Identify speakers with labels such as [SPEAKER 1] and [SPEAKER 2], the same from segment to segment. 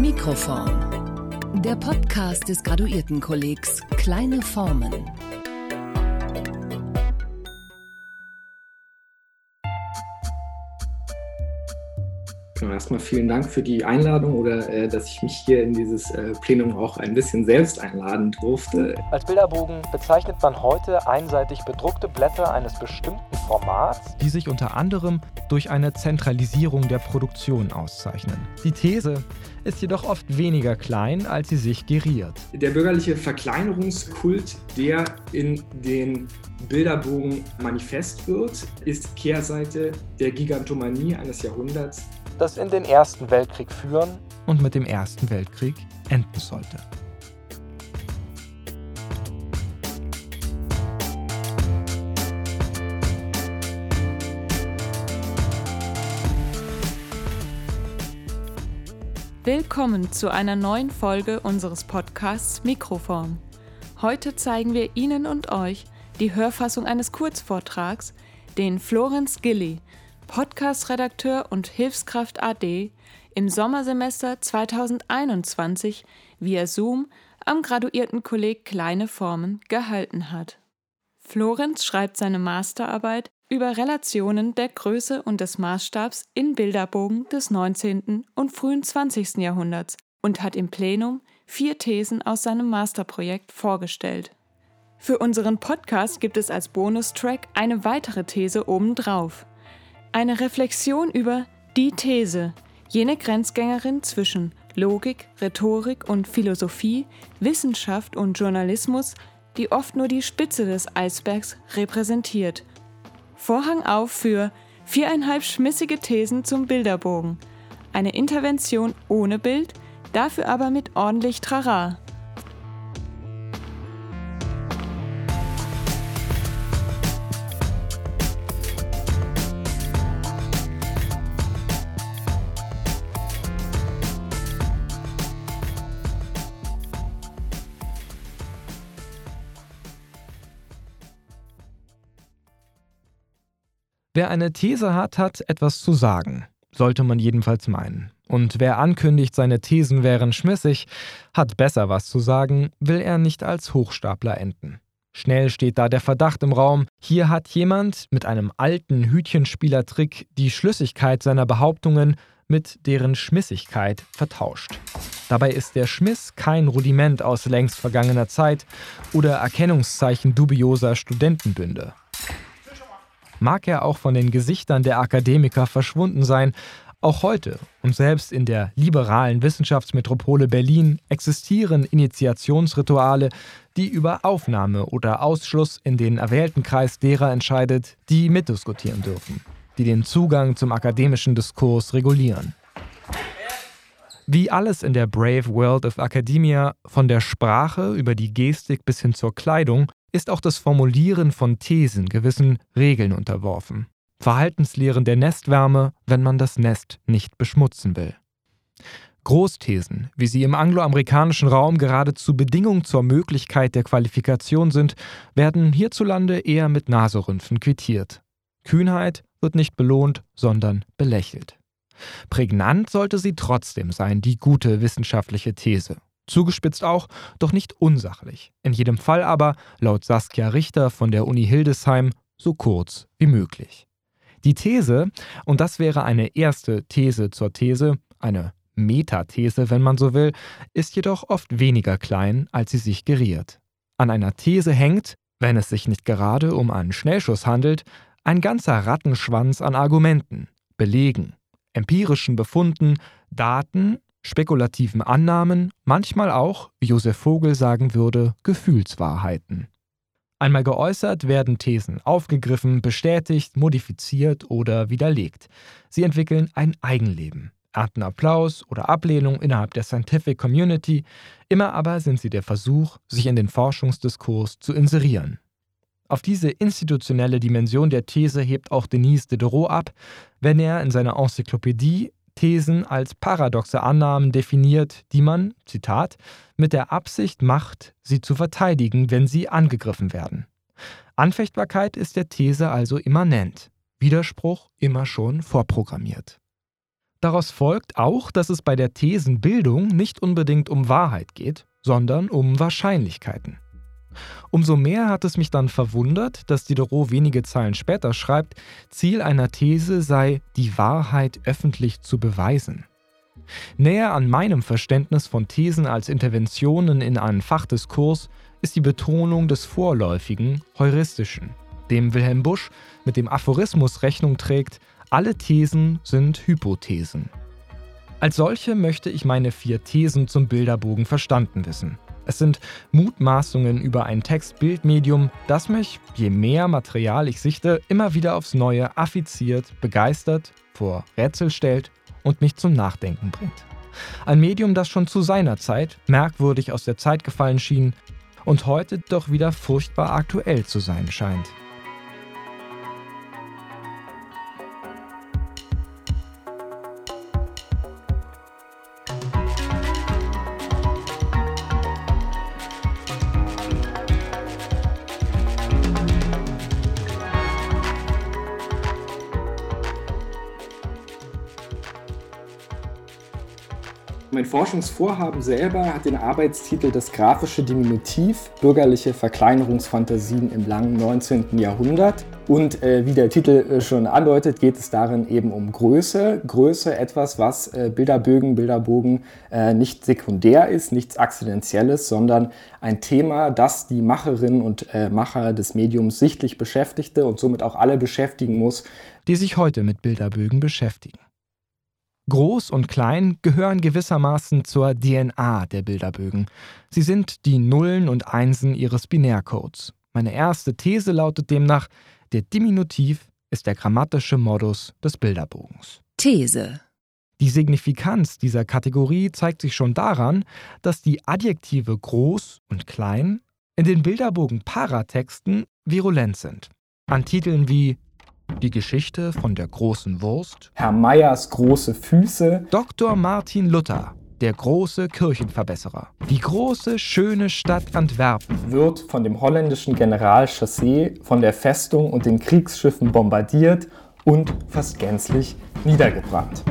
[SPEAKER 1] Mikroform. Der Podcast des Graduiertenkollegs Kleine Formen.
[SPEAKER 2] Genau, erstmal vielen Dank für die Einladung oder äh, dass ich mich hier in dieses äh, Plenum auch ein bisschen selbst einladen durfte.
[SPEAKER 3] Als Bilderbogen bezeichnet man heute einseitig bedruckte Blätter eines bestimmten Formats,
[SPEAKER 4] die sich unter anderem durch eine Zentralisierung der Produktion auszeichnen. Die These ist jedoch oft weniger klein, als sie sich geriert.
[SPEAKER 2] Der bürgerliche Verkleinerungskult, der in den Bilderbogen manifest wird, ist Kehrseite der Gigantomanie eines Jahrhunderts
[SPEAKER 3] das in den Ersten Weltkrieg führen
[SPEAKER 4] und mit dem Ersten Weltkrieg enden sollte.
[SPEAKER 5] Willkommen zu einer neuen Folge unseres Podcasts Mikroform. Heute zeigen wir Ihnen und euch die Hörfassung eines Kurzvortrags, den Florenz Gilly, Podcast-Redakteur und Hilfskraft AD, im Sommersemester 2021 via Zoom am Graduiertenkolleg Kleine Formen gehalten hat. Florenz schreibt seine Masterarbeit über Relationen der Größe und des Maßstabs in Bilderbogen des 19. und frühen 20. Jahrhunderts und hat im Plenum vier Thesen aus seinem Masterprojekt vorgestellt. Für unseren Podcast gibt es als Bonustrack eine weitere These obendrauf. Eine Reflexion über die These, jene Grenzgängerin zwischen Logik, Rhetorik und Philosophie, Wissenschaft und Journalismus, die oft nur die Spitze des Eisbergs repräsentiert. Vorhang auf für viereinhalb schmissige Thesen zum Bilderbogen. Eine Intervention ohne Bild, dafür aber mit ordentlich Trara.
[SPEAKER 4] Wer eine These hat, hat etwas zu sagen. Sollte man jedenfalls meinen. Und wer ankündigt, seine Thesen wären schmissig, hat besser was zu sagen, will er nicht als Hochstapler enden. Schnell steht da der Verdacht im Raum, hier hat jemand mit einem alten Hütchenspielertrick die Schlüssigkeit seiner Behauptungen mit deren Schmissigkeit vertauscht. Dabei ist der Schmiss kein Rudiment aus längst vergangener Zeit oder Erkennungszeichen dubioser Studentenbünde mag er auch von den Gesichtern der Akademiker verschwunden sein, auch heute und selbst in der liberalen Wissenschaftsmetropole Berlin existieren Initiationsrituale, die über Aufnahme oder Ausschluss in den erwählten Kreis derer entscheidet, die mitdiskutieren dürfen, die den Zugang zum akademischen Diskurs regulieren. Wie alles in der Brave World of Academia, von der Sprache über die Gestik bis hin zur Kleidung, ist auch das Formulieren von Thesen gewissen Regeln unterworfen. Verhaltenslehren der Nestwärme, wenn man das Nest nicht beschmutzen will. Großthesen, wie sie im angloamerikanischen Raum geradezu Bedingung zur Möglichkeit der Qualifikation sind, werden hierzulande eher mit Naserümpfen quittiert. Kühnheit wird nicht belohnt, sondern belächelt. Prägnant sollte sie trotzdem sein, die gute wissenschaftliche These. Zugespitzt auch, doch nicht unsachlich. In jedem Fall aber, laut Saskia Richter von der Uni Hildesheim, so kurz wie möglich. Die These, und das wäre eine erste These zur These, eine Metathese, wenn man so will, ist jedoch oft weniger klein, als sie sich geriert. An einer These hängt, wenn es sich nicht gerade um einen Schnellschuss handelt, ein ganzer Rattenschwanz an Argumenten, Belegen, empirischen Befunden, Daten spekulativen Annahmen, manchmal auch, wie Josef Vogel sagen würde, Gefühlswahrheiten. Einmal geäußert werden Thesen aufgegriffen, bestätigt, modifiziert oder widerlegt. Sie entwickeln ein Eigenleben, ernten Applaus oder Ablehnung innerhalb der Scientific Community, immer aber sind sie der Versuch, sich in den Forschungsdiskurs zu inserieren. Auf diese institutionelle Dimension der These hebt auch Denis Diderot ab, wenn er in seiner Enzyklopädie Thesen als paradoxe Annahmen definiert, die man, Zitat, mit der Absicht macht, sie zu verteidigen, wenn sie angegriffen werden. Anfechtbarkeit ist der These also immanent, Widerspruch immer schon vorprogrammiert. Daraus folgt auch, dass es bei der Thesenbildung nicht unbedingt um Wahrheit geht, sondern um Wahrscheinlichkeiten. Umso mehr hat es mich dann verwundert, dass Diderot wenige Zeilen später schreibt, Ziel einer These sei, die Wahrheit öffentlich zu beweisen. Näher an meinem Verständnis von Thesen als Interventionen in einen Fachdiskurs ist die Betonung des Vorläufigen, Heuristischen, dem Wilhelm Busch mit dem Aphorismus Rechnung trägt, alle Thesen sind Hypothesen. Als solche möchte ich meine vier Thesen zum Bilderbogen verstanden wissen. Es sind Mutmaßungen über ein Text-Bild-Medium, das mich, je mehr Material ich sichte, immer wieder aufs Neue affiziert, begeistert, vor Rätsel stellt und mich zum Nachdenken bringt. Ein Medium, das schon zu seiner Zeit merkwürdig aus der Zeit gefallen schien und heute doch wieder furchtbar aktuell zu sein scheint.
[SPEAKER 2] Mein Forschungsvorhaben selber hat den Arbeitstitel Das grafische Diminutiv, bürgerliche Verkleinerungsfantasien im langen 19. Jahrhundert. Und äh, wie der Titel äh, schon andeutet, geht es darin eben um Größe. Größe etwas, was äh, Bilderbögen, Bilderbogen äh, nicht sekundär ist, nichts Akzidentielles, sondern ein Thema, das die Macherinnen und äh, Macher des Mediums sichtlich beschäftigte und somit auch alle beschäftigen muss,
[SPEAKER 4] die sich heute mit Bilderbögen beschäftigen. Groß und klein gehören gewissermaßen zur DNA der Bilderbögen. Sie sind die Nullen und Einsen ihres Binärcodes. Meine erste These lautet demnach, der Diminutiv ist der grammatische Modus des Bilderbogens.
[SPEAKER 1] These.
[SPEAKER 4] Die Signifikanz dieser Kategorie zeigt sich schon daran, dass die Adjektive groß und klein in den Bilderbogen-Paratexten virulent sind. An Titeln wie die Geschichte von der großen Wurst.
[SPEAKER 2] Herr Meyers große Füße.
[SPEAKER 4] Dr. Martin Luther, der große Kirchenverbesserer. Die große, schöne Stadt Antwerpen.
[SPEAKER 2] Wird von dem holländischen General Chassé von der Festung und den Kriegsschiffen bombardiert und fast gänzlich niedergebrannt.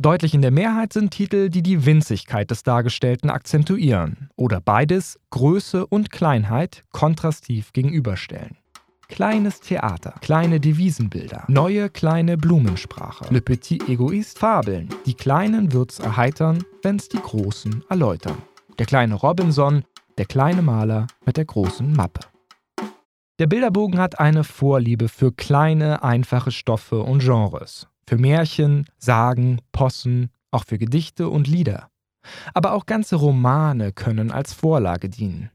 [SPEAKER 4] Deutlich in der Mehrheit sind Titel, die die Winzigkeit des Dargestellten akzentuieren oder beides, Größe und Kleinheit, kontrastiv gegenüberstellen. Kleines Theater, kleine Devisenbilder, neue kleine Blumensprache, Le Petit Egoist Fabeln. Die Kleinen wird's erheitern, wenn's die Großen erläutern. Der kleine Robinson, der kleine Maler mit der großen Mappe. Der Bilderbogen hat eine Vorliebe für kleine, einfache Stoffe und Genres. Für Märchen, Sagen, Possen, auch für Gedichte und Lieder. Aber auch ganze Romane können als Vorlage dienen.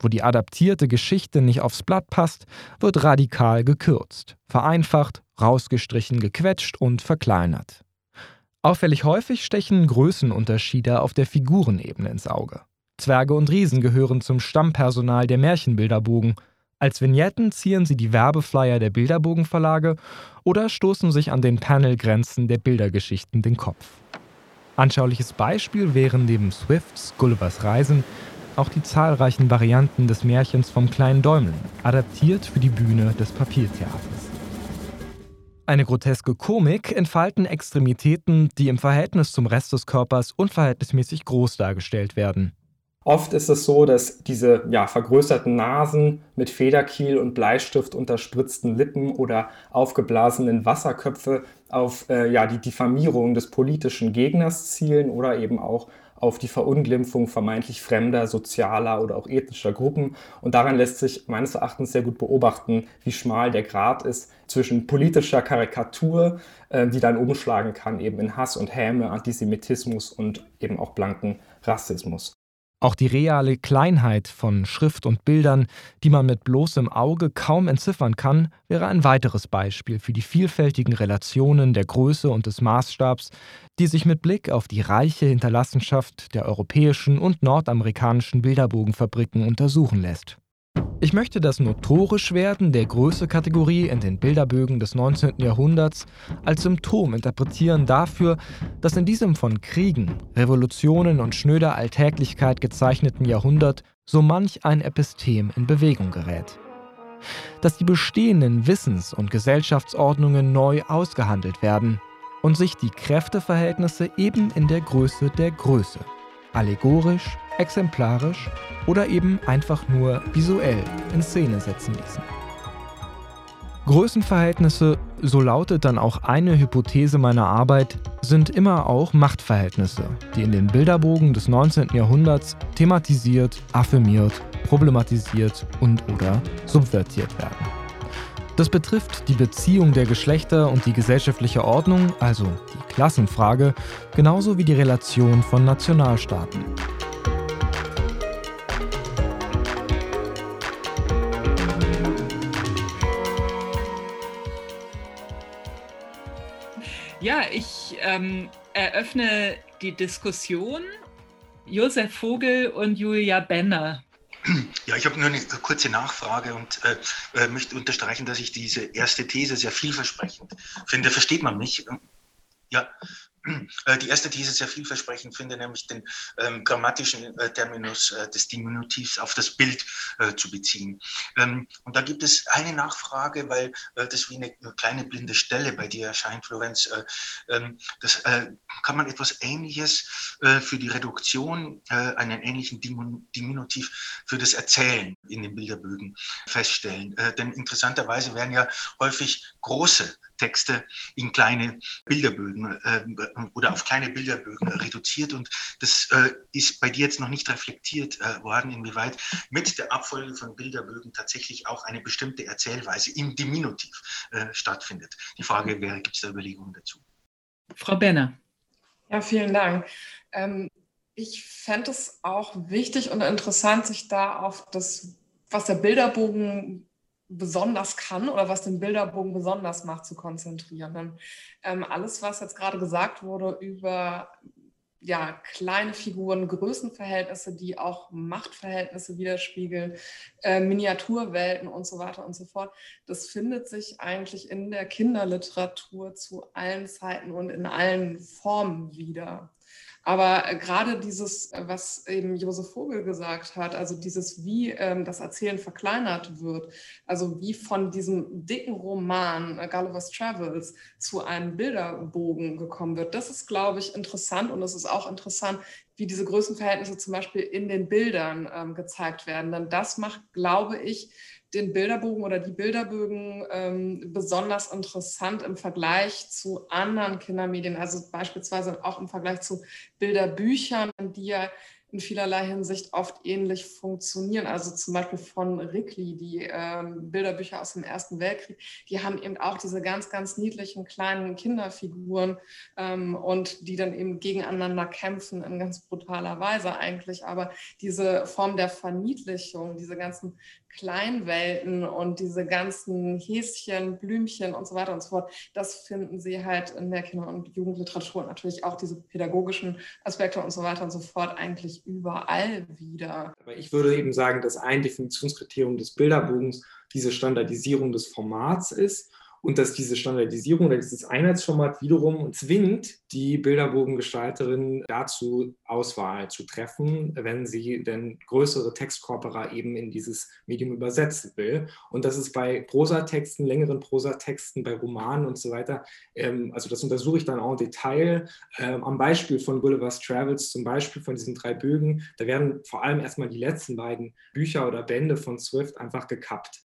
[SPEAKER 4] Wo die adaptierte Geschichte nicht aufs Blatt passt, wird radikal gekürzt, vereinfacht, rausgestrichen, gequetscht und verkleinert. Auffällig häufig stechen Größenunterschiede auf der Figurenebene ins Auge. Zwerge und Riesen gehören zum Stammpersonal der Märchenbilderbogen. Als Vignetten zieren sie die Werbeflyer der Bilderbogenverlage oder stoßen sich an den Panelgrenzen der Bildergeschichten den Kopf. Anschauliches Beispiel wären neben Swifts Gullivers Reisen auch die zahlreichen Varianten des Märchens vom kleinen Däumling, adaptiert für die Bühne des Papiertheaters. Eine groteske Komik entfalten Extremitäten, die im Verhältnis zum Rest des Körpers unverhältnismäßig groß dargestellt werden.
[SPEAKER 2] Oft ist es so, dass diese ja, vergrößerten Nasen mit Federkiel und Bleistift unterspritzten Lippen oder aufgeblasenen Wasserköpfe auf äh, ja, die Diffamierung des politischen Gegners zielen oder eben auch auf die Verunglimpfung vermeintlich fremder, sozialer oder auch ethnischer Gruppen. Und daran lässt sich meines Erachtens sehr gut beobachten, wie schmal der Grad ist zwischen politischer Karikatur, äh, die dann umschlagen kann eben in Hass und Häme, Antisemitismus und eben auch blanken Rassismus.
[SPEAKER 4] Auch die reale Kleinheit von Schrift und Bildern, die man mit bloßem Auge kaum entziffern kann, wäre ein weiteres Beispiel für die vielfältigen Relationen der Größe und des Maßstabs, die sich mit Blick auf die reiche Hinterlassenschaft der europäischen und nordamerikanischen Bilderbogenfabriken untersuchen lässt. Ich möchte das Notorischwerden der Größe-Kategorie in den Bilderbögen des 19. Jahrhunderts als Symptom interpretieren dafür, dass in diesem von Kriegen, Revolutionen und schnöder Alltäglichkeit gezeichneten Jahrhundert so manch ein Epistem in Bewegung gerät. Dass die bestehenden Wissens- und Gesellschaftsordnungen neu ausgehandelt werden, und sich die Kräfteverhältnisse eben in der Größe der Größe, allegorisch, exemplarisch oder eben einfach nur visuell in Szene setzen ließen. Größenverhältnisse, so lautet dann auch eine Hypothese meiner Arbeit, sind immer auch Machtverhältnisse, die in den Bilderbogen des 19. Jahrhunderts thematisiert, affirmiert, problematisiert und oder subvertiert werden. Das betrifft die Beziehung der Geschlechter und die gesellschaftliche Ordnung, also die Klassenfrage, genauso wie die Relation von Nationalstaaten.
[SPEAKER 6] Ja, ich ähm, eröffne die Diskussion. Josef Vogel und Julia Benner.
[SPEAKER 7] Ja, ich habe nur eine kurze Nachfrage und äh, äh, möchte unterstreichen, dass ich diese erste These sehr vielversprechend finde. Versteht man mich? Ja, die erste These sehr vielversprechend finde, nämlich den ähm, grammatischen äh, Terminus äh, des Diminutivs auf das Bild äh, zu beziehen. Ähm, und da gibt es eine Nachfrage, weil äh, das wie eine, eine, kleine blinde Stelle bei dir erscheint, Florenz. Äh, ähm, das kann man etwas Ähnliches für die Reduktion, einen ähnlichen Diminutiv für das Erzählen in den Bilderbögen feststellen. denn interessanterweise werden ja häufig große Texte in kleine Bilderbögen äh, oder auf kleine Bilderbögen reduziert. Und das äh, ist bei dir jetzt noch nicht reflektiert äh, worden, inwieweit mit der Abfolge von Bilderbögen tatsächlich auch eine bestimmte Erzählweise im Diminutiv äh, stattfindet. Die Frage wäre, gibt es da Überlegungen dazu?
[SPEAKER 6] Frau Benner.
[SPEAKER 8] Ja, vielen Dank. Ähm, ich fände es auch wichtig und interessant, sich da auf das, was der Bilderbogen besonders kann oder was den Bilderbogen besonders macht, zu konzentrieren. Ähm, alles, was jetzt gerade gesagt wurde über ja, kleine Figuren, Größenverhältnisse, die auch Machtverhältnisse widerspiegeln, äh, Miniaturwelten und so weiter und so fort. Das findet sich eigentlich in der Kinderliteratur zu allen Zeiten und in allen Formen wieder. Aber äh, gerade dieses, äh, was eben Josef Vogel gesagt hat, also dieses, wie ähm, das Erzählen verkleinert wird, also wie von diesem dicken Roman äh, Gulliver's Travels zu einem Bilderbogen gekommen wird, das ist, glaube ich, interessant und es ist auch interessant, wie diese Größenverhältnisse zum Beispiel in den Bildern ähm, gezeigt werden. Denn das macht, glaube ich, den Bilderbogen oder die Bilderbögen ähm, besonders interessant im Vergleich zu anderen Kindermedien, also beispielsweise auch im Vergleich zu Bilderbüchern, die ja in vielerlei Hinsicht oft ähnlich funktionieren. Also zum Beispiel von Rickli, die ähm, Bilderbücher aus dem Ersten Weltkrieg, die haben eben auch diese ganz, ganz niedlichen kleinen Kinderfiguren ähm, und die dann eben gegeneinander kämpfen in ganz brutaler Weise eigentlich. Aber diese Form der Verniedlichung, diese ganzen Kleinwelten und diese ganzen Häschen, Blümchen und so weiter und so fort, das finden Sie halt in der Kinder- und Jugendliteratur und natürlich auch diese pädagogischen Aspekte und so weiter und so fort eigentlich überall wieder.
[SPEAKER 2] Aber ich würde eben sagen, dass ein Definitionskriterium des Bilderbogens diese Standardisierung des Formats ist und dass diese Standardisierung oder dieses Einheitsformat wiederum zwingt die Bilderbogengestalterin dazu, Auswahl zu treffen, wenn sie denn größere Textkorpora eben in dieses Medium übersetzen will. Und das ist bei Prosatexten, längeren Prosatexten, bei Romanen und so weiter, ähm, also das untersuche ich dann auch im Detail. Ähm, am Beispiel von Gulliver's Travels, zum Beispiel von diesen drei Bögen, da werden vor allem erstmal die letzten beiden Bücher oder Bände von Swift einfach gekappt.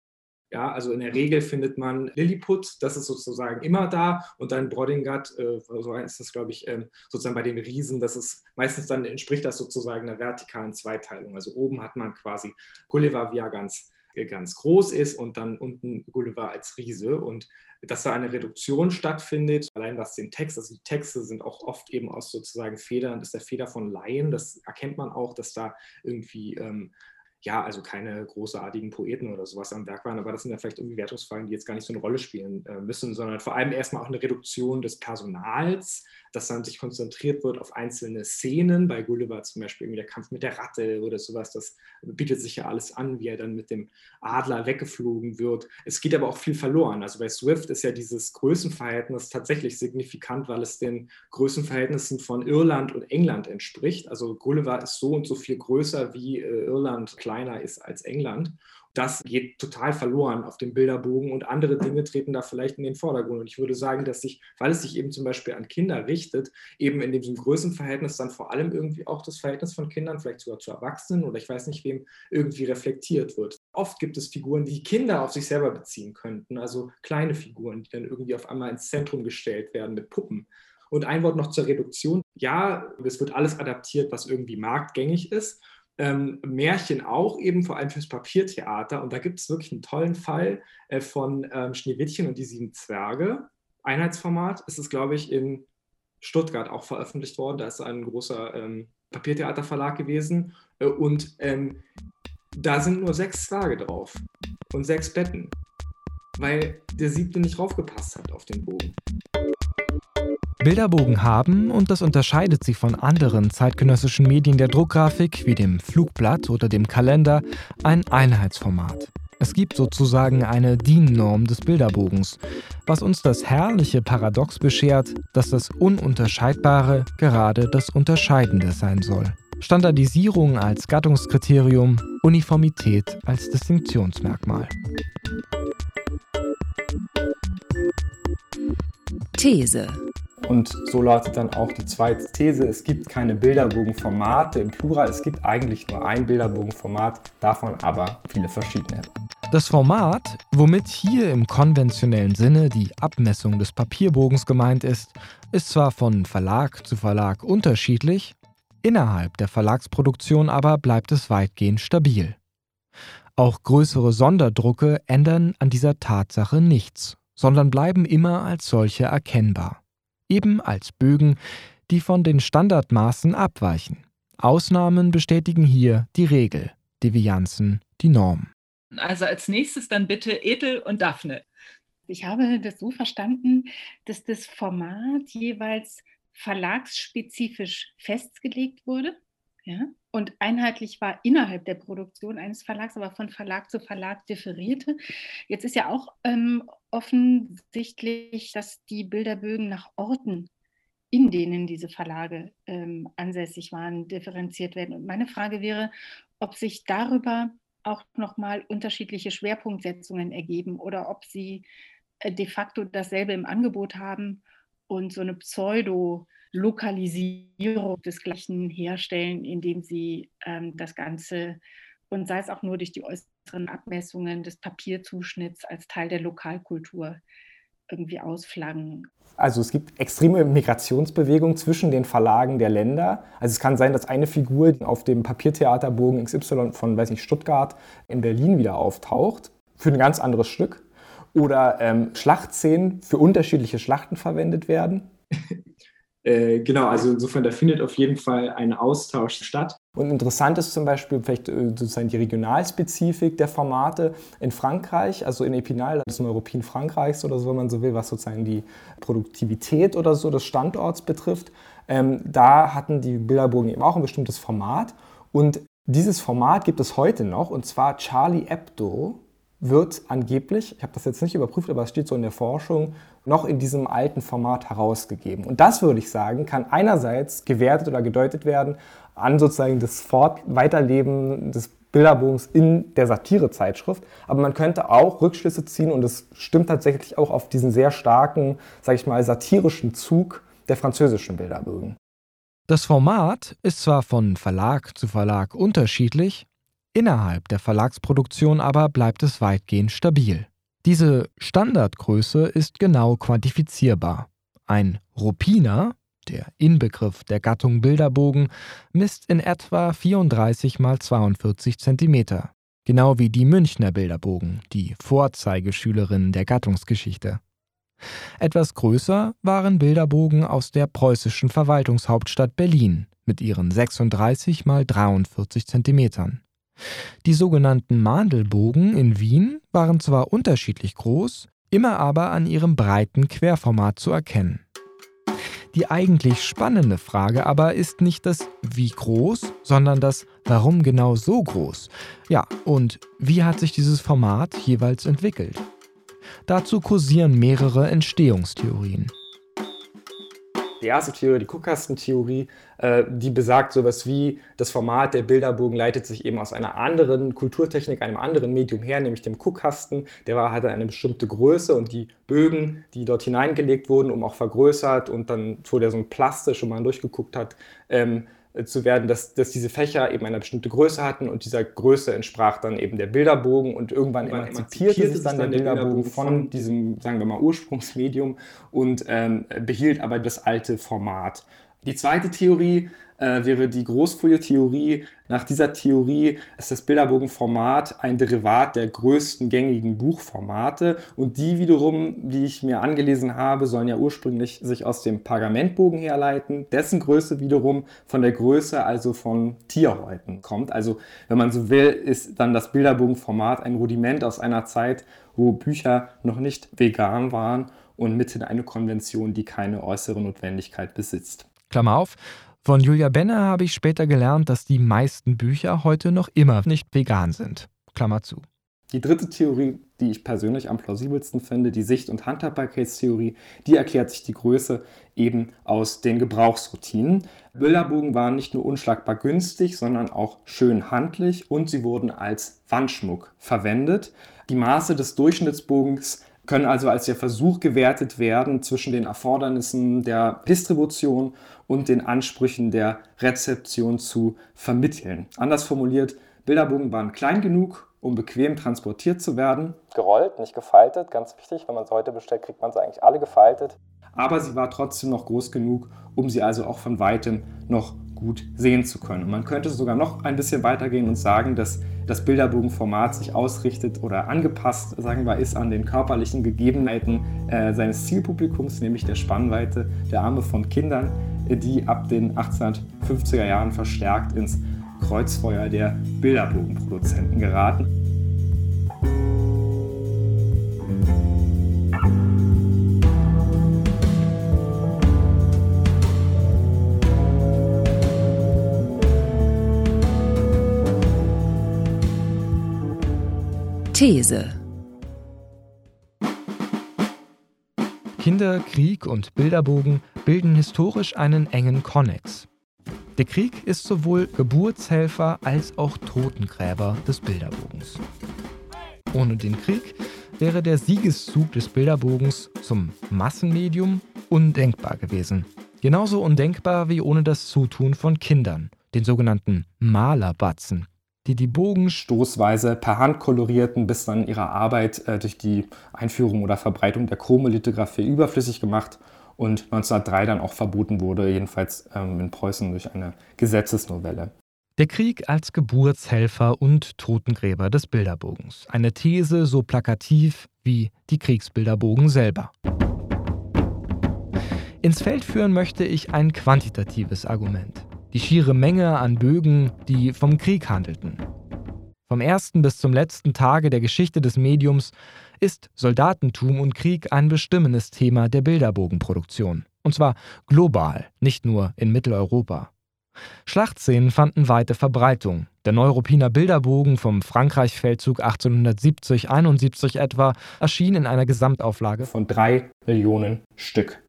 [SPEAKER 2] Ja, also in der Regel findet man Lilliput, das ist sozusagen immer da. Und dann Brodingat, äh, so heißt das, glaube ich, ähm, sozusagen bei den Riesen, das ist meistens dann entspricht das sozusagen einer vertikalen Zweiteilung. Also oben hat man quasi Gulliver, wie er ganz, äh, ganz groß ist und dann unten Gulliver als Riese. Und dass da eine Reduktion stattfindet, allein was den Text, also die Texte sind auch oft eben aus sozusagen Federn, das ist der Feder von Laien, das erkennt man auch, dass da irgendwie ähm, ja, also keine großartigen Poeten oder sowas am Werk waren, aber das sind ja vielleicht irgendwie Wertungsfragen, die jetzt gar nicht so eine Rolle spielen äh, müssen, sondern vor allem erstmal auch eine Reduktion des Personals, dass dann sich konzentriert wird auf einzelne Szenen. Bei Gulliver zum Beispiel irgendwie der Kampf mit der Ratte oder sowas, das bietet sich ja alles an, wie er dann mit dem Adler weggeflogen wird. Es geht aber auch viel verloren. Also bei Swift ist ja dieses Größenverhältnis tatsächlich signifikant, weil es den Größenverhältnissen von Irland und England entspricht. Also Gulliver ist so und so viel größer wie äh, Irland, klar kleiner ist als England. das geht total verloren auf dem Bilderbogen und andere Dinge treten da vielleicht in den Vordergrund. Und ich würde sagen, dass sich, weil es sich eben zum Beispiel an Kinder richtet, eben in diesem Größenverhältnis dann vor allem irgendwie auch das Verhältnis von Kindern, vielleicht sogar zu Erwachsenen oder ich weiß nicht wem, irgendwie reflektiert wird. Oft gibt es Figuren, die Kinder auf sich selber beziehen könnten, also kleine Figuren, die dann irgendwie auf einmal ins Zentrum gestellt werden mit Puppen. Und ein Wort noch zur Reduktion. Ja, es wird alles adaptiert, was irgendwie marktgängig ist ähm, Märchen auch, eben vor allem fürs Papiertheater. Und da gibt es wirklich einen tollen Fall äh, von ähm, Schneewittchen und die sieben Zwerge. Einheitsformat ist es, glaube ich, in Stuttgart auch veröffentlicht worden. Da ist ein großer ähm, Papiertheaterverlag gewesen. Äh, und ähm, da sind nur sechs Zwerge drauf und sechs Betten, weil der siebte nicht draufgepasst hat auf den Bogen.
[SPEAKER 4] Bilderbogen haben, und das unterscheidet sie von anderen zeitgenössischen Medien der Druckgrafik wie dem Flugblatt oder dem Kalender, ein Einheitsformat. Es gibt sozusagen eine DIN-Norm des Bilderbogens, was uns das herrliche Paradox beschert, dass das Ununterscheidbare gerade das Unterscheidende sein soll. Standardisierung als Gattungskriterium, Uniformität als Distinktionsmerkmal.
[SPEAKER 1] These
[SPEAKER 2] und so lautet dann auch die zweite These, es gibt keine Bilderbogenformate im Plural, es gibt eigentlich nur ein Bilderbogenformat, davon aber viele verschiedene.
[SPEAKER 4] Das Format, womit hier im konventionellen Sinne die Abmessung des Papierbogens gemeint ist, ist zwar von Verlag zu Verlag unterschiedlich, innerhalb der Verlagsproduktion aber bleibt es weitgehend stabil. Auch größere Sonderdrucke ändern an dieser Tatsache nichts, sondern bleiben immer als solche erkennbar eben als Bögen, die von den Standardmaßen abweichen. Ausnahmen bestätigen hier die Regel, Devianzen die Norm.
[SPEAKER 6] Also als nächstes dann bitte Ethel und Daphne.
[SPEAKER 9] Ich habe das so verstanden, dass das Format jeweils verlagsspezifisch festgelegt wurde ja, und einheitlich war innerhalb der Produktion eines Verlags, aber von Verlag zu Verlag differierte. Jetzt ist ja auch ähm, offensichtlich, dass die Bilderbögen nach Orten, in denen diese Verlage ähm, ansässig waren, differenziert werden. Und meine Frage wäre, ob sich darüber auch nochmal unterschiedliche Schwerpunktsetzungen ergeben oder ob sie äh, de facto dasselbe im Angebot haben und so eine Pseudo-Lokalisierung desgleichen herstellen, indem sie ähm, das Ganze und sei es auch nur durch die äußeren Abmessungen des Papierzuschnitts als Teil der Lokalkultur irgendwie ausflaggen.
[SPEAKER 2] Also es gibt extreme Migrationsbewegungen zwischen den Verlagen der Länder. Also es kann sein, dass eine Figur auf dem Papiertheaterbogen XY von, weiß nicht, Stuttgart in Berlin wieder auftaucht für ein ganz anderes Stück. Oder ähm, Schlachtszenen für unterschiedliche Schlachten verwendet werden. Äh, genau, also insofern, da findet auf jeden Fall ein Austausch statt. Und interessant ist zum Beispiel vielleicht äh, sozusagen die Regionalspezifik der Formate in Frankreich, also in Epinal, des Neuropin Frankreichs oder so, wenn man so will, was sozusagen die Produktivität oder so des Standorts betrifft. Ähm, da hatten die Bilderbogen eben auch ein bestimmtes Format und dieses Format gibt es heute noch und zwar Charlie Hebdo wird angeblich, ich habe das jetzt nicht überprüft, aber es steht so in der Forschung, noch in diesem alten Format herausgegeben. Und das würde ich sagen, kann einerseits gewertet oder gedeutet werden an sozusagen das Fort Weiterleben des Bilderbogens in der Satirezeitschrift, aber man könnte auch Rückschlüsse ziehen und es stimmt tatsächlich auch auf diesen sehr starken, sage ich mal, satirischen Zug der französischen Bilderbögen.
[SPEAKER 4] Das Format ist zwar von Verlag zu Verlag unterschiedlich, innerhalb der Verlagsproduktion aber bleibt es weitgehend stabil. Diese Standardgröße ist genau quantifizierbar. Ein Rupiner, der Inbegriff der Gattung Bilderbogen, misst in etwa 34 x 42 cm, genau wie die Münchner Bilderbogen, die Vorzeigeschülerin der Gattungsgeschichte. Etwas größer waren Bilderbogen aus der preußischen Verwaltungshauptstadt Berlin mit ihren 36 x 43 cm. Die sogenannten Mandelbogen in Wien waren zwar unterschiedlich groß, immer aber an ihrem breiten Querformat zu erkennen. Die eigentlich spannende Frage aber ist nicht das wie groß, sondern das warum genau so groß. Ja, und wie hat sich dieses Format jeweils entwickelt? Dazu kursieren mehrere Entstehungstheorien.
[SPEAKER 2] Die erste Theorie, die Guckkastentheorie, äh, die besagt sowas wie, das Format der Bilderbogen leitet sich eben aus einer anderen Kulturtechnik, einem anderen Medium her, nämlich dem Guckkasten. Der war, hatte eine bestimmte Größe und die Bögen, die dort hineingelegt wurden, um auch vergrößert und dann wurde er so ein plastisch, wo man durchgeguckt hat, ähm, äh, zu werden, dass, dass diese Fächer eben eine bestimmte Größe hatten und dieser Größe entsprach dann eben der Bilderbogen und irgendwann, irgendwann emanzipierte sich dann der Bilderbogen von diesem, sagen wir mal, Ursprungsmedium und ähm, behielt aber das alte Format. Die zweite Theorie äh, wäre die Großfolie-Theorie. Nach dieser Theorie ist das Bilderbogenformat ein Derivat der größten gängigen Buchformate und die wiederum, die ich mir angelesen habe, sollen ja ursprünglich sich aus dem Pergamentbogen herleiten, dessen Größe wiederum von der Größe also von Tierhäuten kommt. Also wenn man so will, ist dann das Bilderbogenformat ein Rudiment aus einer Zeit, wo Bücher noch nicht vegan waren und mithin eine Konvention, die keine äußere Notwendigkeit besitzt.
[SPEAKER 4] Klammer auf. Von Julia Benner habe ich später gelernt, dass die meisten Bücher heute noch immer nicht vegan sind. Klammer zu.
[SPEAKER 2] Die dritte Theorie, die ich persönlich am plausibelsten finde, die Sicht- und Handhabbarkeitstheorie, die erklärt sich die Größe eben aus den Gebrauchsroutinen. Bilderbogen waren nicht nur unschlagbar günstig, sondern auch schön handlich und sie wurden als Wandschmuck verwendet. Die Maße des Durchschnittsbogens können also als der Versuch gewertet werden zwischen den Erfordernissen der Distribution und den Ansprüchen der Rezeption zu vermitteln. Anders formuliert, Bilderbogen waren klein genug, um bequem transportiert zu werden.
[SPEAKER 3] Gerollt, nicht gefaltet, ganz wichtig. Wenn man es heute bestellt, kriegt man sie eigentlich alle gefaltet.
[SPEAKER 2] Aber sie war trotzdem noch groß genug, um sie also auch von weitem noch gut sehen zu können. Und man könnte sogar noch ein bisschen weitergehen und sagen, dass das Bilderbogenformat sich ausrichtet oder angepasst, sagen wir, ist an den körperlichen Gegebenheiten äh, seines Zielpublikums, nämlich der Spannweite der Arme von Kindern, die ab den 1850er Jahren verstärkt ins Kreuzfeuer der Bilderbogenproduzenten geraten.
[SPEAKER 1] These.
[SPEAKER 4] Kinder, Krieg und Bilderbogen bilden historisch einen engen Konnex. Der Krieg ist sowohl Geburtshelfer als auch Totengräber des Bilderbogens. Ohne den Krieg wäre der Siegeszug des Bilderbogens zum Massenmedium undenkbar gewesen. Genauso undenkbar wie ohne das Zutun von Kindern, den sogenannten Malerbatzen, die die Bogen
[SPEAKER 2] stoßweise per Hand kolorierten, bis dann ihre Arbeit äh, durch die Einführung oder Verbreitung der Chromolithografie überflüssig gemacht und 1903 dann auch verboten wurde, jedenfalls ähm, in Preußen durch eine Gesetzesnovelle.
[SPEAKER 4] Der Krieg als Geburtshelfer und Totengräber des Bilderbogens. Eine These so plakativ wie die Kriegsbilderbogen selber. Ins Feld führen möchte ich ein quantitatives Argument die schiere Menge an Bögen, die vom Krieg handelten. Vom ersten bis zum letzten Tage der Geschichte des Mediums ist Soldatentum und Krieg ein bestimmendes Thema der Bilderbogenproduktion. Und zwar global, nicht nur in Mitteleuropa. Schlachtszenen fanden weite Verbreitung. Der Neuruppiner Bilderbogen vom Frankreich-Feldzug 1870-71 etwa erschien in einer Gesamtauflage
[SPEAKER 2] von drei Millionen Stück.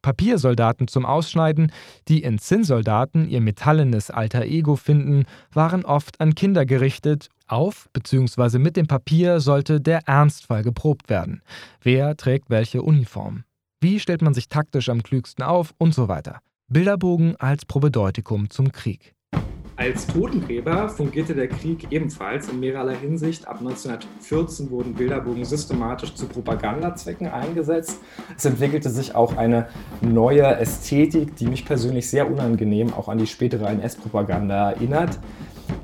[SPEAKER 4] Papiersoldaten zum Ausschneiden, die in Zinnsoldaten ihr metallenes alter Ego finden, waren oft an Kinder gerichtet. Auf bzw. mit dem Papier sollte der Ernstfall geprobt werden. Wer trägt welche Uniform? Wie stellt man sich taktisch am klügsten auf und so weiter. Bilderbogen als Probedeutikum zum Krieg.
[SPEAKER 2] Als Totengräber fungierte der Krieg ebenfalls in mehrerlei Hinsicht. Ab 1914 wurden Bilderbogen systematisch zu Propagandazwecken eingesetzt. Es entwickelte sich auch eine neue Ästhetik, die mich persönlich sehr unangenehm auch an die spätere NS-Propaganda erinnert.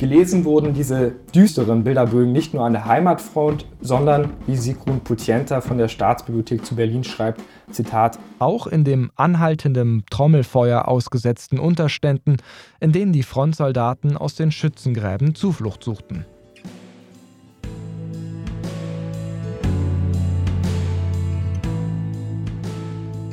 [SPEAKER 2] Gelesen wurden diese düsteren Bilderbögen nicht nur an der Heimatfront, sondern, wie Sigrun Putienta von der Staatsbibliothek zu Berlin schreibt, Zitat,
[SPEAKER 4] auch in dem anhaltenden Trommelfeuer ausgesetzten Unterständen, in denen die Frontsoldaten aus den Schützengräben Zuflucht suchten.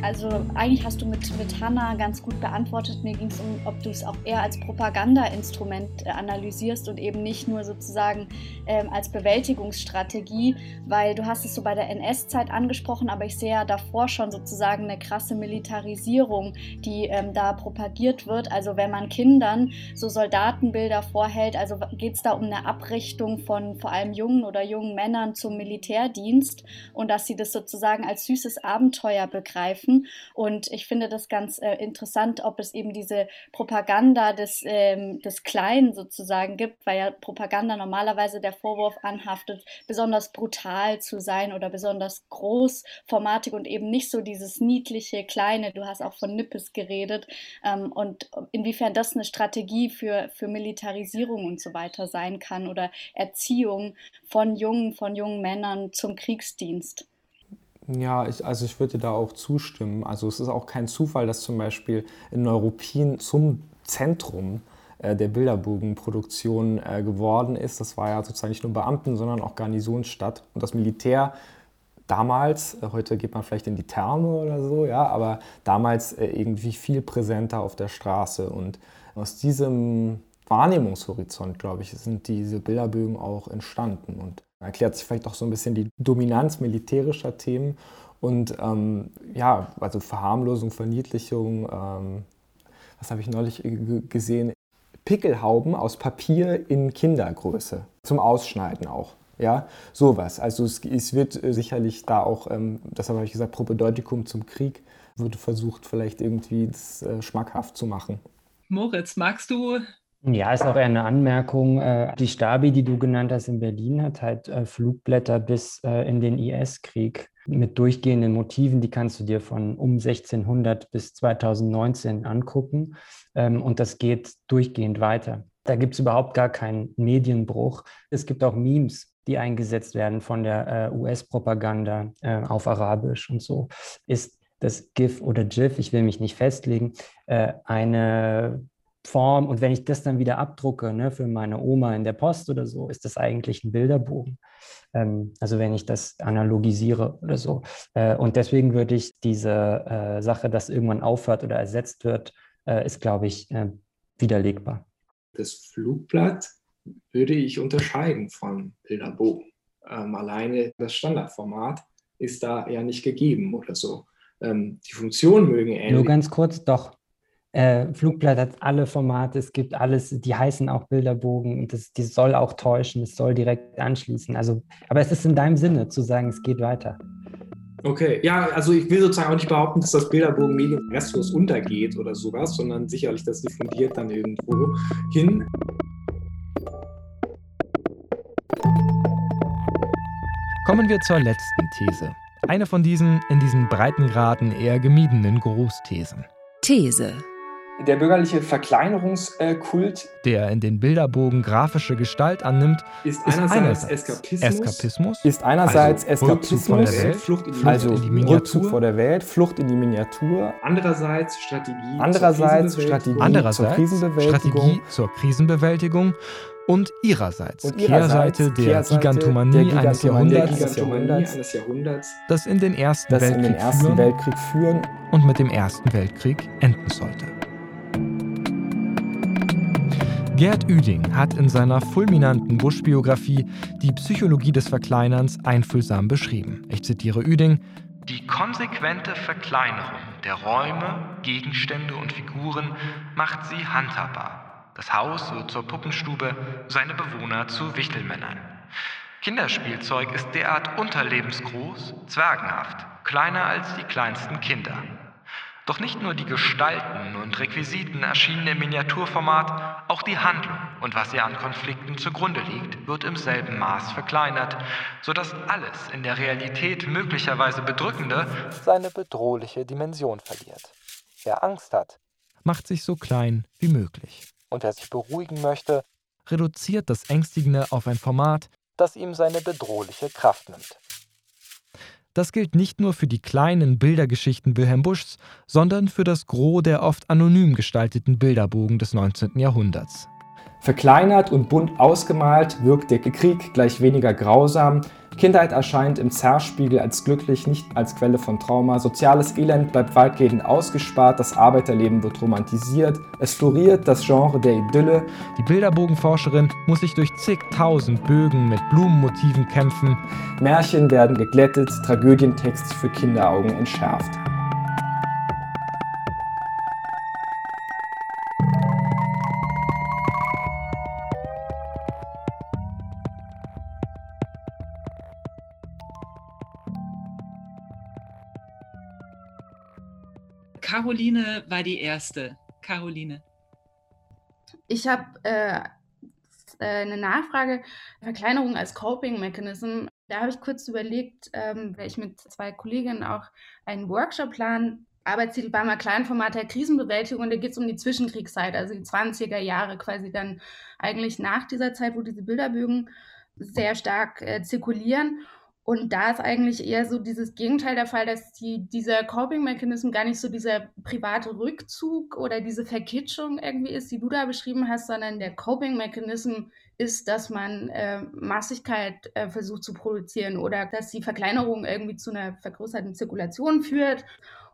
[SPEAKER 10] Also eigentlich hast du mit, mit Hanna ganz gut beantwortet. Mir ging es um, ob du es auch eher als Propagandainstrument äh, analysierst und eben nicht nur sozusagen ähm, als Bewältigungsstrategie, weil du hast es so bei der NS-Zeit angesprochen, aber ich sehe ja davor schon sozusagen eine krasse Militarisierung, die ähm, da propagiert wird. Also wenn man Kindern so Soldatenbilder vorhält, also geht es da um eine Abrichtung von vor allem jungen oder jungen Männern zum Militärdienst und dass sie das sozusagen als süßes Abenteuer begreifen. Und ich finde das ganz äh, interessant, ob es eben diese Propaganda des, ähm, des Kleinen sozusagen gibt, weil ja Propaganda normalerweise der Vorwurf anhaftet, besonders brutal zu sein oder besonders großformatig und eben nicht so dieses niedliche, kleine. Du hast auch von Nippes geredet. Ähm, und inwiefern das eine Strategie für, für Militarisierung und so weiter sein kann oder Erziehung von jungen, von jungen Männern zum Kriegsdienst.
[SPEAKER 2] Ja, ich, also ich würde da auch zustimmen. Also es ist auch kein Zufall, dass zum Beispiel in Neuruppin zum Zentrum äh, der Bilderbogenproduktion äh, geworden ist. Das war ja sozusagen nicht nur Beamten, sondern auch Garnisonsstadt. Und das Militär damals, äh, heute geht man vielleicht in die Therme oder so, ja, aber damals irgendwie viel präsenter auf der Straße. Und aus diesem Wahrnehmungshorizont, glaube ich, sind diese Bilderbögen auch entstanden. Und erklärt sich vielleicht auch so ein bisschen die Dominanz militärischer Themen und ähm, ja, also Verharmlosung, Verniedlichung. Ähm, was habe ich neulich gesehen? Pickelhauben aus Papier in Kindergröße zum Ausschneiden auch. Ja, sowas. Also es, es wird äh, sicherlich da auch, ähm, das habe ich gesagt, Propedeutikum zum Krieg, wird versucht vielleicht irgendwie das äh, schmackhaft zu machen.
[SPEAKER 6] Moritz, magst du
[SPEAKER 11] ja, ist auch eher eine Anmerkung. Äh, die Stabi, die du genannt hast in Berlin, hat halt äh, Flugblätter bis äh, in den IS-Krieg mit durchgehenden Motiven. Die kannst du dir von um 1600 bis 2019 angucken. Ähm, und das geht durchgehend weiter. Da gibt es überhaupt gar keinen Medienbruch. Es gibt auch Memes, die eingesetzt werden von der US-Propaganda auf Arabisch und so. Ist das GIF oder GIF, ich will mich nicht festlegen, eine Form. Und wenn ich das dann wieder abdrucke ne, für meine Oma in der Post oder so, ist das eigentlich ein Bilderbogen. Ähm, also wenn ich das analogisiere oder so. Äh, und deswegen würde ich diese äh, Sache, dass irgendwann aufhört oder ersetzt wird, äh, ist, glaube ich, äh, widerlegbar.
[SPEAKER 2] Das Flugblatt würde ich unterscheiden von Bilderbogen. Ähm, alleine das Standardformat ist da ja nicht gegeben oder so. Ähm, die Funktionen mögen ähnlich.
[SPEAKER 11] Nur ganz kurz, doch. Äh, Flugblatt hat alle Formate, es gibt alles, die heißen auch Bilderbogen und das, die soll auch täuschen, es soll direkt anschließen. Also, aber es ist in deinem Sinne zu sagen, es geht weiter.
[SPEAKER 2] Okay, ja, also ich will sozusagen auch nicht behaupten, dass das Bilderbogen-Medium restlos untergeht oder sowas, sondern sicherlich, das diffundiert dann irgendwo hin.
[SPEAKER 4] Kommen wir zur letzten These. Eine von diesen in diesen Breitengraden eher gemiedenen Großthesen.
[SPEAKER 1] These
[SPEAKER 2] der bürgerliche Verkleinerungskult,
[SPEAKER 4] der in den Bilderbogen grafische Gestalt annimmt,
[SPEAKER 2] ist einerseits, einerseits Eskapismus,
[SPEAKER 4] Eskapismus,
[SPEAKER 2] ist einerseits
[SPEAKER 4] also
[SPEAKER 2] Eskapismus,
[SPEAKER 4] Rückzug Welt,
[SPEAKER 2] Flucht in die, also
[SPEAKER 4] in die Miniatur,
[SPEAKER 2] Rückzug vor der Welt, Flucht in die Miniatur, andererseits Strategie,
[SPEAKER 4] andererseits
[SPEAKER 2] zur
[SPEAKER 4] Strategie, andererseits zur Krisenbewältigung, Strategie zur Krisenbewältigung und ihrerseits,
[SPEAKER 2] und ihrerseits
[SPEAKER 4] Kehrseite, der,
[SPEAKER 2] Kehrseite
[SPEAKER 4] Gigantomanie
[SPEAKER 2] der Gigantomanie
[SPEAKER 4] eines Jahrhunderts,
[SPEAKER 2] Jahrhunderts, eines Jahrhunderts,
[SPEAKER 4] das in den Ersten, Weltkrieg,
[SPEAKER 2] in den Ersten
[SPEAKER 4] führen
[SPEAKER 2] Weltkrieg führen.
[SPEAKER 4] und mit dem Ersten Weltkrieg enden sollte. Gerd Üding hat in seiner fulminanten Bush-Biografie die Psychologie des Verkleinerns einfühlsam beschrieben. Ich zitiere Üding: Die konsequente Verkleinerung der Räume, Gegenstände und Figuren macht sie handhabbar. Das Haus wird zur Puppenstube, seine Bewohner zu Wichtelmännern. Kinderspielzeug ist derart unterlebensgroß, zwergenhaft, kleiner als die kleinsten Kinder. Doch nicht nur die Gestalten und Requisiten erschienen im Miniaturformat, auch die Handlung und was ihr an Konflikten zugrunde liegt, wird im selben Maß verkleinert, sodass alles in der Realität möglicherweise Bedrückende
[SPEAKER 3] seine bedrohliche Dimension verliert. Wer Angst hat,
[SPEAKER 4] macht sich so klein wie möglich.
[SPEAKER 3] Und wer sich beruhigen möchte,
[SPEAKER 4] reduziert das Ängstigende auf ein Format,
[SPEAKER 3] das ihm seine bedrohliche Kraft nimmt.
[SPEAKER 4] Das gilt nicht nur für die kleinen Bildergeschichten Wilhelm Buschs, sondern für das Gros der oft anonym gestalteten Bilderbogen des 19. Jahrhunderts.
[SPEAKER 2] Verkleinert und bunt ausgemalt wirkt der Krieg gleich weniger grausam. Kindheit erscheint im Zerspiegel als glücklich, nicht als Quelle von Trauma. Soziales Elend bleibt weitgehend ausgespart, das Arbeiterleben wird romantisiert. Es floriert das Genre der Idylle.
[SPEAKER 4] Die Bilderbogenforscherin muss sich durch zigtausend Bögen mit Blumenmotiven kämpfen.
[SPEAKER 2] Märchen werden geglättet, Tragödientext für Kinderaugen entschärft.
[SPEAKER 6] Caroline war die erste. Caroline.
[SPEAKER 12] Ich habe äh, äh, eine Nachfrage. Verkleinerung als Coping-Mechanism. Da habe ich kurz überlegt, ähm, weil ich mit zwei Kolleginnen auch einen Workshop planen. Arbeitstitel war mal Kleinformat der Krisenbewältigung und da geht es um die Zwischenkriegszeit, also die 20er Jahre, quasi dann eigentlich nach dieser Zeit, wo diese Bilderbögen sehr stark äh, zirkulieren. Und da ist eigentlich eher so dieses Gegenteil der Fall, dass die, dieser Coping-Mechanism gar nicht so dieser private Rückzug oder diese Verkitschung irgendwie ist, die du da beschrieben hast, sondern der Coping-Mechanism ist, dass man äh, Massigkeit äh, versucht zu produzieren oder dass die Verkleinerung irgendwie zu einer vergrößerten Zirkulation führt.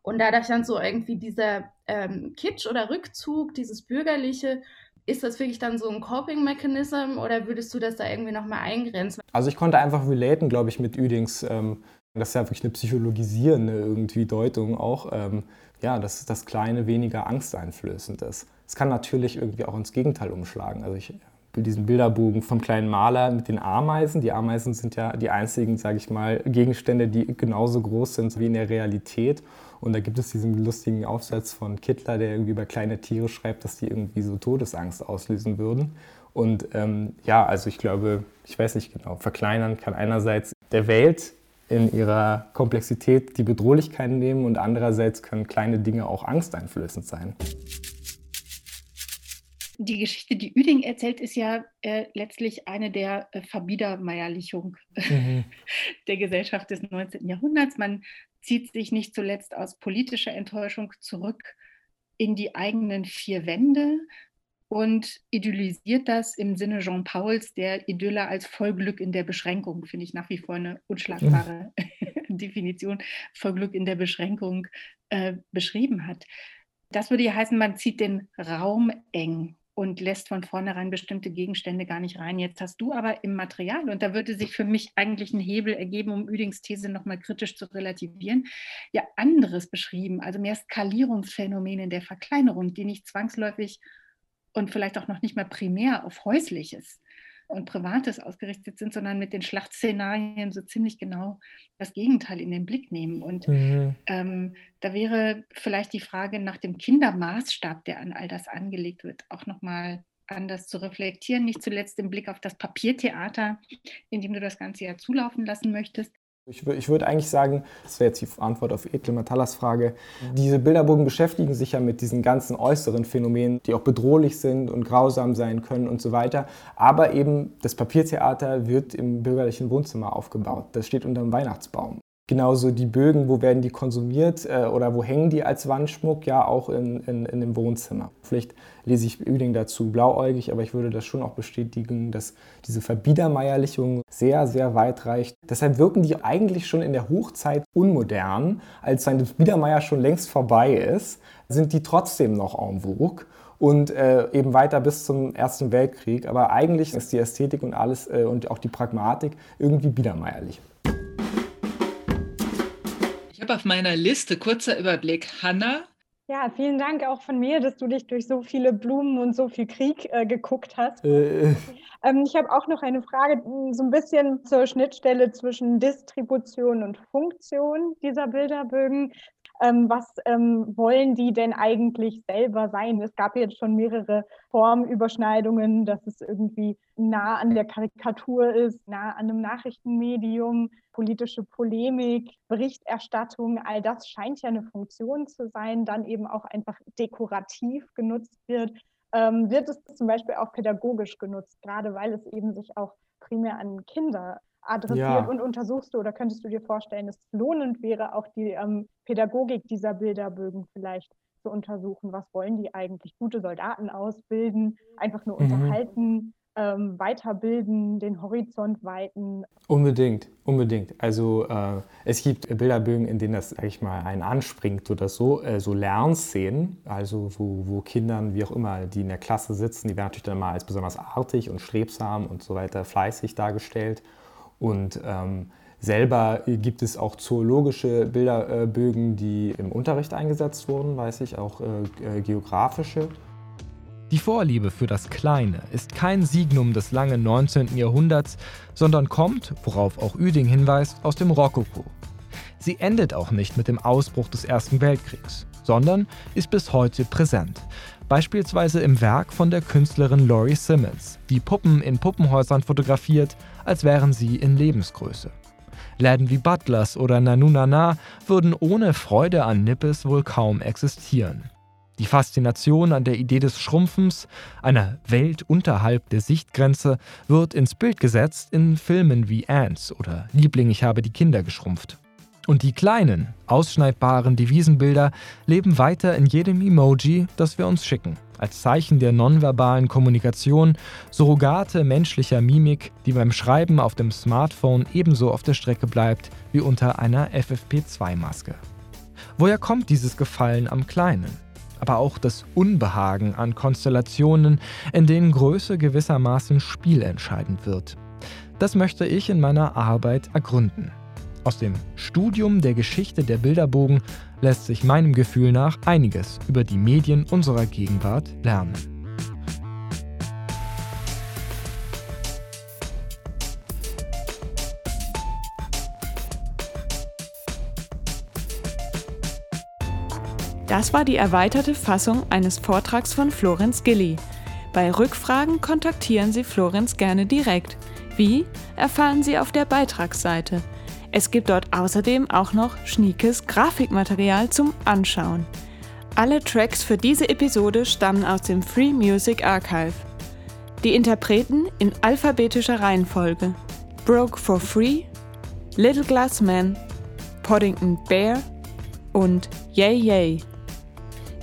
[SPEAKER 12] Und dadurch dann so irgendwie dieser ähm, Kitsch oder Rückzug, dieses Bürgerliche, ist das wirklich dann so ein Coping-Mechanism oder würdest du das da irgendwie nochmal eingrenzen?
[SPEAKER 2] Also ich konnte einfach relaten, glaube ich, mit Üdings. Ähm, das ist ja wirklich eine psychologisierende irgendwie Deutung auch. Ähm, ja, dass das Kleine weniger angsteinflößend ist. Es kann natürlich irgendwie auch ins Gegenteil umschlagen. Also ich will diesen Bilderbogen vom kleinen Maler mit den Ameisen. Die Ameisen sind ja die einzigen, sage ich mal, Gegenstände, die genauso groß sind wie in der Realität. Und da gibt es diesen lustigen Aufsatz von Kittler, der irgendwie über kleine Tiere schreibt, dass die irgendwie so Todesangst auslösen würden. Und ähm, ja, also ich glaube, ich weiß nicht genau, verkleinern kann einerseits der Welt in ihrer Komplexität die Bedrohlichkeit nehmen und andererseits können kleine Dinge auch angsteinflößend sein.
[SPEAKER 9] Die Geschichte, die Üding erzählt, ist ja äh, letztlich eine der äh, Verbiedermeierlichung mhm. der Gesellschaft des 19. Jahrhunderts. Man zieht sich nicht zuletzt aus politischer Enttäuschung zurück in die eigenen vier Wände und idyllisiert das im Sinne Jean Pauls, der Idylle als Vollglück in der Beschränkung, finde ich nach wie vor eine unschlagbare Definition, Vollglück in der Beschränkung äh, beschrieben hat. Das würde ja heißen, man zieht den Raum eng und lässt von vornherein bestimmte Gegenstände gar nicht rein. Jetzt hast du aber im Material, und da würde sich für mich eigentlich ein Hebel ergeben, um Üdings These nochmal kritisch zu relativieren, ja anderes beschrieben, also mehr Skalierungsphänomene der Verkleinerung, die nicht zwangsläufig und vielleicht auch noch nicht mal primär auf Häusliches und Privates ausgerichtet sind, sondern mit den Schlachtszenarien so ziemlich genau das Gegenteil in den Blick nehmen. Und mhm. ähm, da wäre vielleicht die Frage nach dem Kindermaßstab, der an all das angelegt wird, auch nochmal anders zu reflektieren, nicht zuletzt im Blick auf das Papiertheater, in dem du das Ganze ja zulaufen lassen möchtest.
[SPEAKER 2] Ich, ich würde eigentlich sagen, das wäre jetzt die Antwort auf Edle Matallas Frage, diese Bilderbogen beschäftigen sich ja mit diesen ganzen äußeren Phänomenen, die auch bedrohlich sind und grausam sein können und so weiter. Aber eben das Papiertheater wird im bürgerlichen Wohnzimmer aufgebaut. Das steht unter dem Weihnachtsbaum. Genauso die Bögen, wo werden die konsumiert äh, oder wo hängen die als Wandschmuck? Ja, auch in, in, in dem Wohnzimmer. Vielleicht lese ich Üding dazu blauäugig, aber ich würde das schon auch bestätigen, dass diese Verbiedermeierlichung sehr, sehr weit reicht. Deshalb wirken die eigentlich schon in der Hochzeit unmodern. Als sein Biedermeier schon längst vorbei ist, sind die trotzdem noch en vogue und äh, eben weiter bis zum Ersten Weltkrieg. Aber eigentlich ist die Ästhetik und alles äh, und auch die Pragmatik irgendwie biedermeierlich
[SPEAKER 6] habe auf meiner Liste kurzer Überblick Hanna.
[SPEAKER 13] Ja, vielen Dank auch von mir, dass du dich durch so viele Blumen und so viel Krieg äh, geguckt hast. Äh. Ähm, ich habe auch noch eine Frage, so ein bisschen zur Schnittstelle zwischen Distribution und Funktion dieser Bilderbögen ähm, was ähm, wollen die denn eigentlich selber sein? Es gab jetzt schon mehrere Formüberschneidungen, dass es irgendwie nah an der Karikatur ist, nah an einem Nachrichtenmedium, politische Polemik, Berichterstattung, all das scheint ja eine Funktion zu sein, dann eben auch einfach dekorativ genutzt wird. Ähm, wird es zum Beispiel auch pädagogisch genutzt, gerade weil es eben sich auch primär an Kinder adressiert ja. und untersuchst du oder könntest du dir vorstellen, dass es lohnend wäre, auch die ähm, Pädagogik dieser Bilderbögen vielleicht zu untersuchen, was wollen die eigentlich, gute Soldaten ausbilden, einfach nur
[SPEAKER 2] Mhm.
[SPEAKER 13] unterhalten, ähm, weiterbilden, den Horizont weiten.
[SPEAKER 2] Unbedingt, unbedingt. Also äh, es gibt Bilderbögen, in denen das, sag ich mal, einen anspringt oder so, äh, so Lernszenen, also wo, wo Kindern, wie auch immer, die in der Klasse sitzen, die werden natürlich dann mal als besonders artig und strebsam und so weiter fleißig dargestellt. Und ähm, selber gibt es auch zoologische Bilderbögen, die im Unterricht eingesetzt wurden, weiß ich, auch äh, äh, geografische.
[SPEAKER 4] Die Vorliebe für das Kleine ist kein Signum des langen 19. Jahrhunderts, sondern kommt, worauf auch Ueding hinweist, aus dem Rokoko. Sie endet auch nicht mit dem Ausbruch des Ersten Weltkriegs, sondern ist bis heute präsent. Beispielsweise im Werk von der Künstlerin Laurie Simmons, die Puppen in Puppenhäusern fotografiert, als wären sie in Lebensgröße. Läden wie Butlers oder Nanunana würden ohne Freude an Nippes wohl kaum existieren. Die Faszination an der Idee des Schrumpfens, einer Welt unterhalb der Sichtgrenze, wird ins Bild gesetzt in Filmen wie Ants oder Liebling, ich habe die Kinder geschrumpft. Und die kleinen, ausschneidbaren Devisenbilder leben weiter in jedem Emoji, das wir uns schicken, als Zeichen der nonverbalen Kommunikation, Surrogate menschlicher Mimik, die beim Schreiben auf dem Smartphone ebenso auf der Strecke bleibt wie unter einer FFP2-Maske. Woher kommt dieses Gefallen am Kleinen? aber auch das Unbehagen an Konstellationen, in denen Größe gewissermaßen spielentscheidend wird. Das möchte ich in meiner Arbeit ergründen. Aus dem Studium der Geschichte der Bilderbogen lässt sich meinem Gefühl nach einiges über die Medien unserer Gegenwart lernen.
[SPEAKER 5] Das war die erweiterte Fassung eines Vortrags von Florenz Gilly. Bei Rückfragen kontaktieren Sie Florenz gerne direkt. Wie, erfahren Sie auf der Beitragsseite. Es gibt dort außerdem auch noch schniekes Grafikmaterial zum Anschauen. Alle Tracks für diese Episode stammen aus dem Free Music Archive. Die Interpreten in alphabetischer Reihenfolge: Broke for Free, Little Glass Man, Poddington Bear und Yay Yay.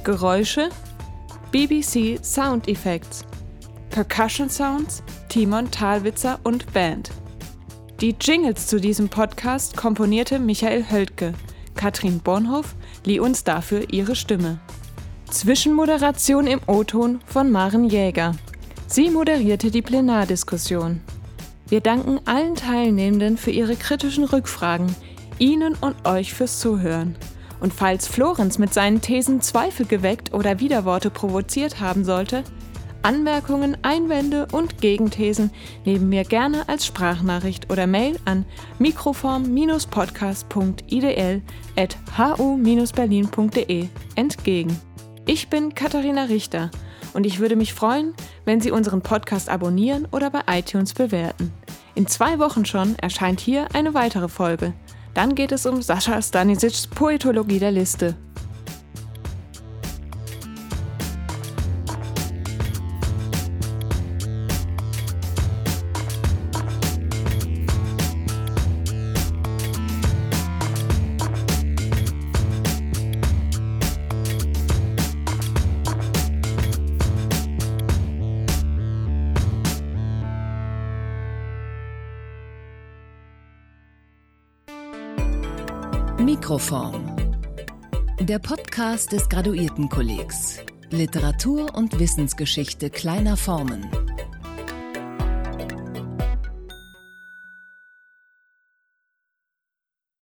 [SPEAKER 5] Geräusche BBC Sound Effects, Percussion Sounds Timon Thalwitzer und Band. Die Jingles zu diesem Podcast komponierte Michael Höldke. Katrin Bornhoff lieh uns dafür ihre Stimme. Zwischenmoderation im O-Ton von Maren Jäger. Sie moderierte die Plenardiskussion. Wir danken allen Teilnehmenden für ihre kritischen Rückfragen, Ihnen und euch fürs Zuhören. Und falls Florenz mit seinen Thesen Zweifel geweckt oder Widerworte provoziert haben sollte, Anmerkungen, Einwände und Gegenthesen nehmen mir gerne als Sprachnachricht oder Mail an mikroform-podcast.idl.hu-berlin.de entgegen. Ich bin Katharina Richter und ich würde mich freuen, wenn Sie unseren Podcast abonnieren oder bei iTunes bewerten. In zwei Wochen schon erscheint hier eine weitere Folge. Dann geht es um Sascha Stanisics Poetologie der Liste.
[SPEAKER 1] Mikroform. Der Podcast des Graduiertenkollegs. Literatur und Wissensgeschichte kleiner Formen.